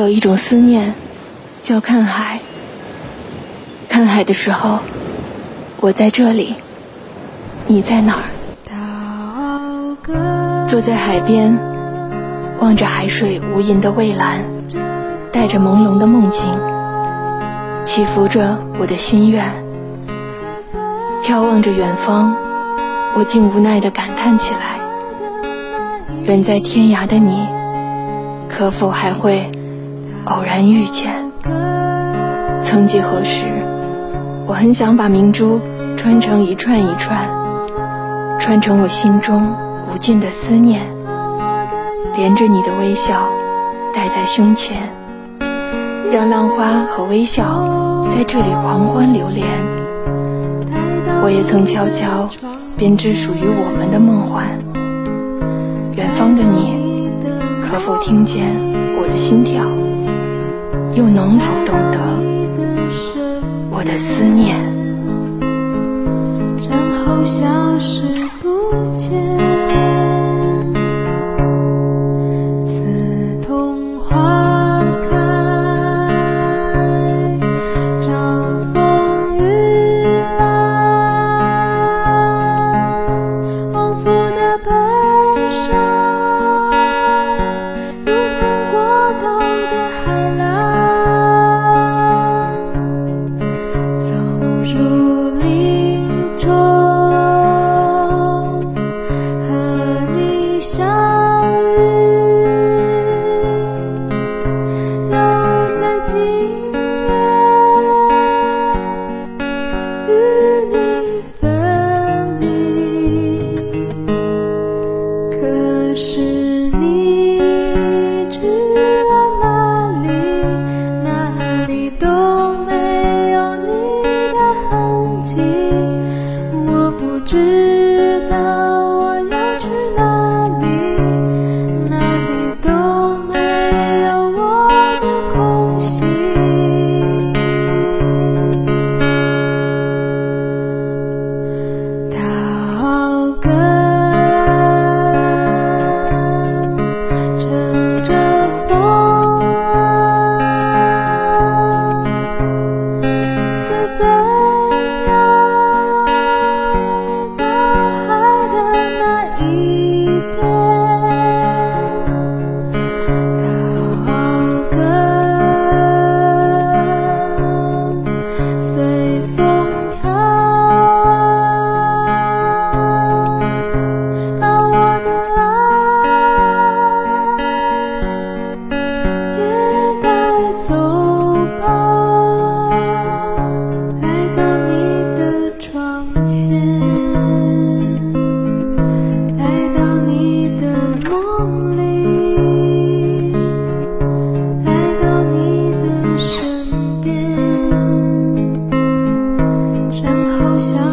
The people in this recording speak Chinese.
有一种思念，叫看海。看海的时候，我在这里，你在哪儿？坐在海边，望着海水无垠的蔚蓝，带着朦胧的梦境，起伏着我的心愿。眺望着远方，我竟无奈地感叹起来：远在天涯的你，可否还会偶然遇见？曾几何时，我很想把明珠穿成一串一串，穿成我心中。无尽的思念，连着你的微笑，戴在胸前，让浪花和微笑在这里狂欢流连。我也曾悄悄编织属于我们的梦幻。远方的你，可否听见我的心跳？又能否懂得我的思念？time.